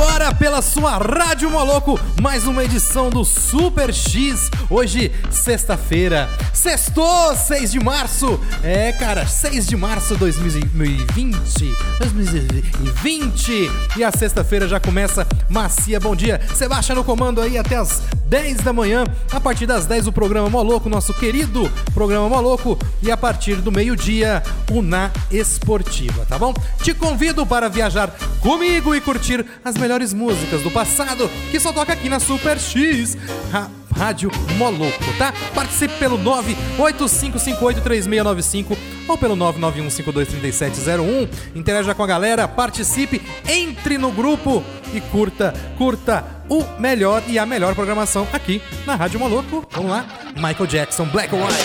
Agora pela sua Rádio Moloco, mais uma edição do Super X. Hoje, sexta-feira, sextou, 6 de março. É, cara, 6 de março de 2020. 2020. E a sexta-feira já começa macia. Bom dia, Sebastião no comando aí até as 10 da manhã. A partir das 10 o programa Moloco, nosso querido programa Moloco. E a partir do meio-dia, o Na Esportiva, tá bom? Te convido para viajar comigo e curtir as melhores músicas do passado que só toca aqui na Super X. Ra- Rádio Moloco, tá? Participe pelo 985583695 ou pelo 991523701. Interaja com a galera, participe, entre no grupo e curta, curta o melhor e a melhor programação aqui na Rádio Moloco. Vamos lá, Michael Jackson, Black or White.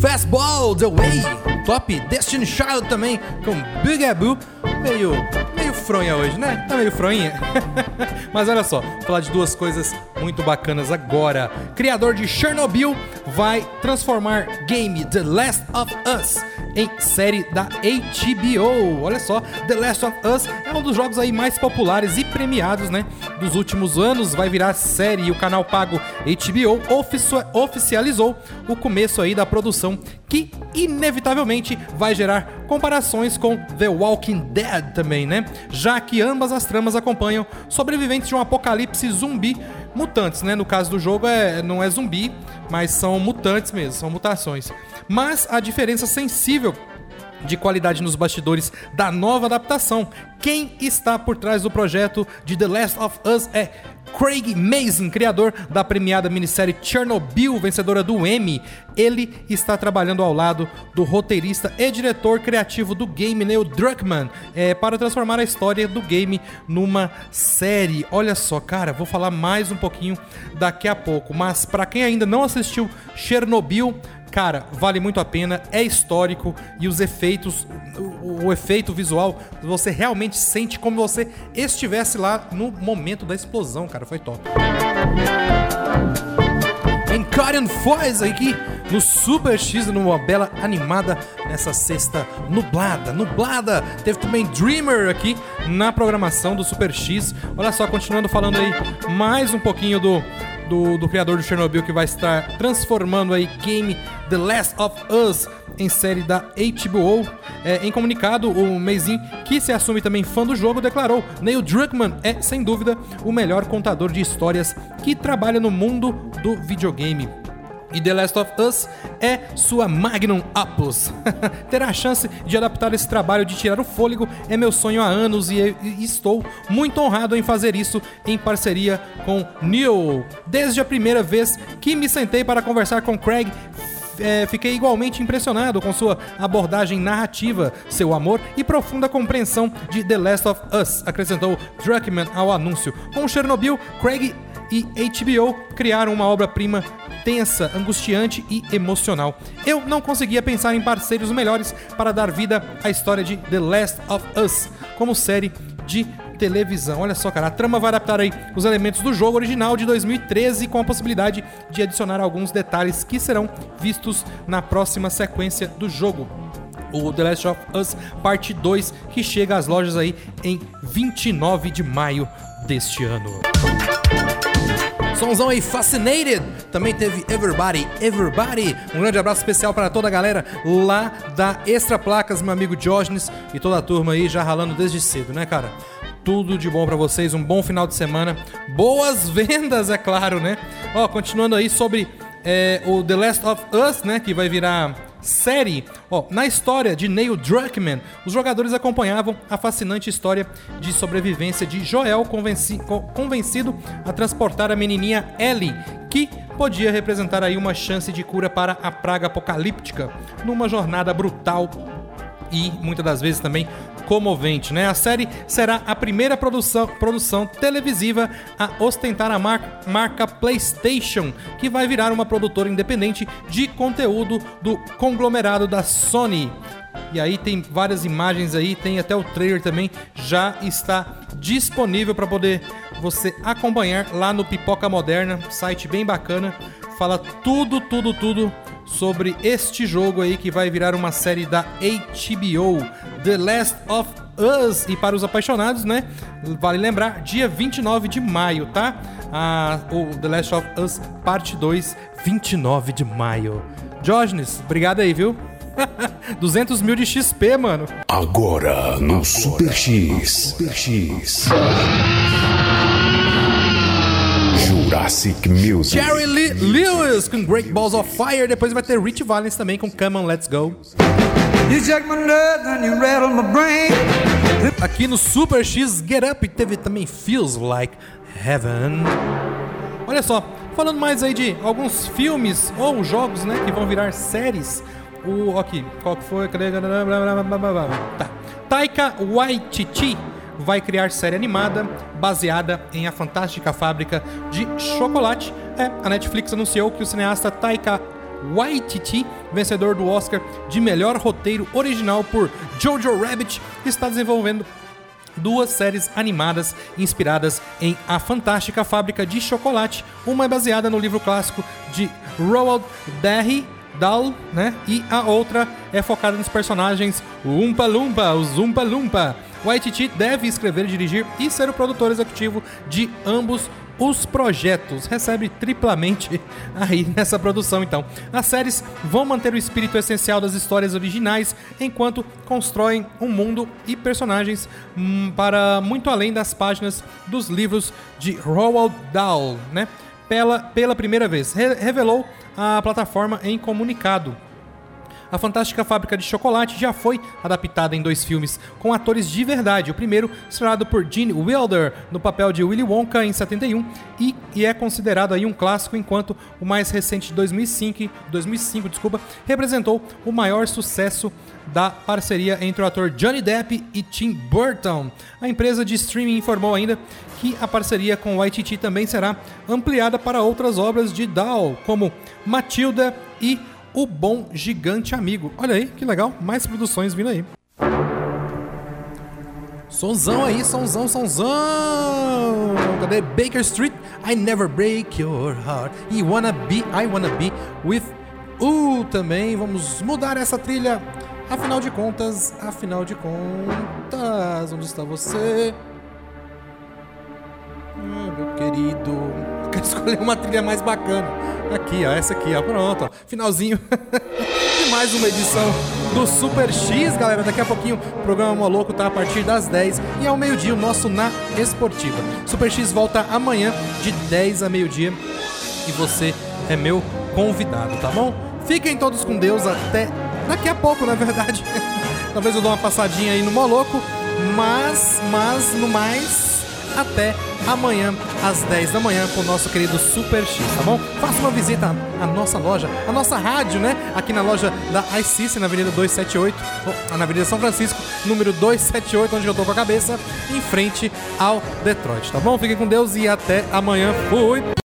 Fastball The Way, top Destiny Child também com Bugaboo, meio meio fronha hoje, né? Tá meio fronha. Mas olha só, falar de duas coisas muito bacanas agora. Criador de Chernobyl vai transformar game The Last of Us em série da HBO. Olha só, The Last of Us é um dos jogos aí mais populares e premiados, né, dos últimos anos. Vai virar série e o canal pago HBO ofici- oficializou o começo aí da produção que inevitavelmente vai gerar comparações com The Walking Dead também, né? Já que ambas as tramas acompanham sobreviventes de um apocalipse zumbi mutantes, né? No caso do jogo é não é zumbi, mas são mutantes mesmo, são mutações. Mas a diferença sensível de qualidade nos bastidores da nova adaptação. Quem está por trás do projeto de The Last of Us é Craig Mazin, criador da premiada minissérie Chernobyl, vencedora do Emmy. Ele está trabalhando ao lado do roteirista e diretor criativo do game, Neil Druckmann, é, para transformar a história do game numa série. Olha só, cara, vou falar mais um pouquinho daqui a pouco, mas para quem ainda não assistiu Chernobyl, Cara, vale muito a pena, é histórico e os efeitos, o, o efeito visual, você realmente sente como você estivesse lá no momento da explosão, cara, foi top. Encarian Foz aqui no Super X, numa bela animada nessa sexta nublada. Nublada! Teve também Dreamer aqui na programação do Super X. Olha só, continuando falando aí mais um pouquinho do, do, do criador do Chernobyl que vai estar transformando aí game The Last of Us em série da HBO. É, em comunicado, o Mazin, que se assume também fã do jogo, declarou: Neil Druckmann é, sem dúvida, o melhor contador de histórias que trabalha no mundo do videogame. E The Last of Us é sua magnum opus. Ter a chance de adaptar esse trabalho de tirar o fôlego é meu sonho há anos e, estou muito honrado em fazer isso em parceria com Neil. Desde a primeira vez que me sentei para conversar com Craig, é, fiquei igualmente impressionado com sua abordagem narrativa, seu amor e profunda compreensão de The Last of Us, acrescentou Druckmann ao anúncio. Com Chernobyl, Craig e HBO criaram uma obra-prima tensa, angustiante e emocional. Eu não conseguia pensar em parceiros melhores para dar vida à história de The Last of Us como série de televisão. Olha só, cara, a trama vai adaptar aí os elementos do jogo original de 2013 com a possibilidade de adicionar alguns detalhes que serão vistos na próxima sequência do jogo. o The Last of Us Parte 2, que chega às lojas aí em 29 de maio deste ano. Somzão aí, Fascinated. Também teve Everybody, Everybody. Um grande abraço especial para toda a galera lá da Extra Placas, meu amigo Diógenes e toda a turma aí já ralando desde cedo, né, cara? Tudo de bom para vocês, um bom final de semana. Boas vendas, é claro, né? Ó, continuando aí sobre é, o The Last of Us, né, que vai virar série. Ó, na história de Neil Druckmann, os jogadores acompanhavam a fascinante história de sobrevivência de Joel convenci convencido a transportar a menininha Ellie, que podia representar aí uma chance de cura para a praga apocalíptica, numa jornada brutal e muitas das vezes também comovente, né? A série será a primeira produção, produção televisiva a ostentar a mar marca PlayStation, que vai virar uma produtora independente de conteúdo do conglomerado da Sony. E aí tem várias imagens aí, tem até o trailer também, já está disponível para poder você acompanhar lá no Pipoca Moderna, site bem bacana, fala tudo, tudo, tudo sobre este jogo aí que vai virar uma série da HBO, The Last of Us. E para os apaixonados, né? Vale lembrar, dia 29 de maio, tá? Ah, o The Last of Us Parte 2, 29 de maio. Diógenes, obrigado aí, viu? 200 mil de XP, mano. Agora no Super X. Super X. Jurassic Music. Jerry Lee Lewis com Great Balls of Fire. Depois vai ter Rich Valens também com Come On Let's Go. Aqui no Super X Get Up teve também Feels Like Heaven. Olha só, falando mais aí de alguns filmes ou jogos, né, que vão virar séries. O aqui, qual que foi? Tá. Taika Waititi vai criar série animada baseada em A Fantástica Fábrica de Chocolate. É, a Netflix anunciou que o cineasta Taika Waititi, vencedor do Oscar de melhor roteiro original por Jojo Rabbit, está desenvolvendo duas séries animadas inspiradas em A Fantástica Fábrica de Chocolate. Uma é baseada no livro clássico de Roald Dahl, Dahl, né? E a outra é focada nos personagens Umpa Lumpa, os Umpa Lumpa. Waititi deve escrever, dirigir e ser o produtor executivo de ambos os projetos. Recebe triplamente aí nessa produção, então. As séries vão manter o espírito essencial das histórias originais, enquanto constroem um mundo e personagens hum, para muito além das páginas dos livros de Roald Dahl, né? Pela, pela primeira vez, Re revelou a plataforma em comunicado. A Fantástica Fábrica de Chocolate já foi adaptada em dois filmes com atores de verdade. O primeiro, estrelado por Gene Wilder no papel de Willy Wonka em 71 e, e é considerado aí um clássico, enquanto o mais recente de 2005, 2005 desculpa, representou o maior sucesso da parceria entre o ator Johnny Depp e Tim Burton. A empresa de streaming informou ainda que a parceria com Waititi também será ampliada para outras obras de Dahl, como Matilda e o Bom Gigante Amigo. Olha aí, que legal, mais produções vindo aí. Sonzão aí, sonzão, sonzão. Cadê Baker Street? I never break your heart. E wanna be, I wanna be with U também. Vamos mudar essa trilha. Afinal de contas, afinal de contas, onde está você? Ah, meu querido. Quero escolher uma trilha mais bacana. Aqui, ó, essa aqui, ó. Pronto, ó. Finalzinho de mais uma edição do Super X, galera. Daqui a pouquinho o programa Moloco tá a partir das 10 e ao meio-dia o nosso na Esportiva. Super X volta amanhã de 10 a meio-dia e você é meu convidado, tá bom? Fiquem todos com Deus até daqui a pouco, na verdade. Talvez eu dou uma passadinha aí no Moloco, mas, mas no mais até amanhã às 10 da manhã com o nosso querido Super X, tá bom? Faça uma visita à nossa loja, à nossa rádio, né? Aqui na loja da iCice, na Avenida 278, na Avenida São Francisco, número 278, onde eu tô com a cabeça, em frente ao Detroit, tá bom? Fiquem com Deus e até amanhã. Fui!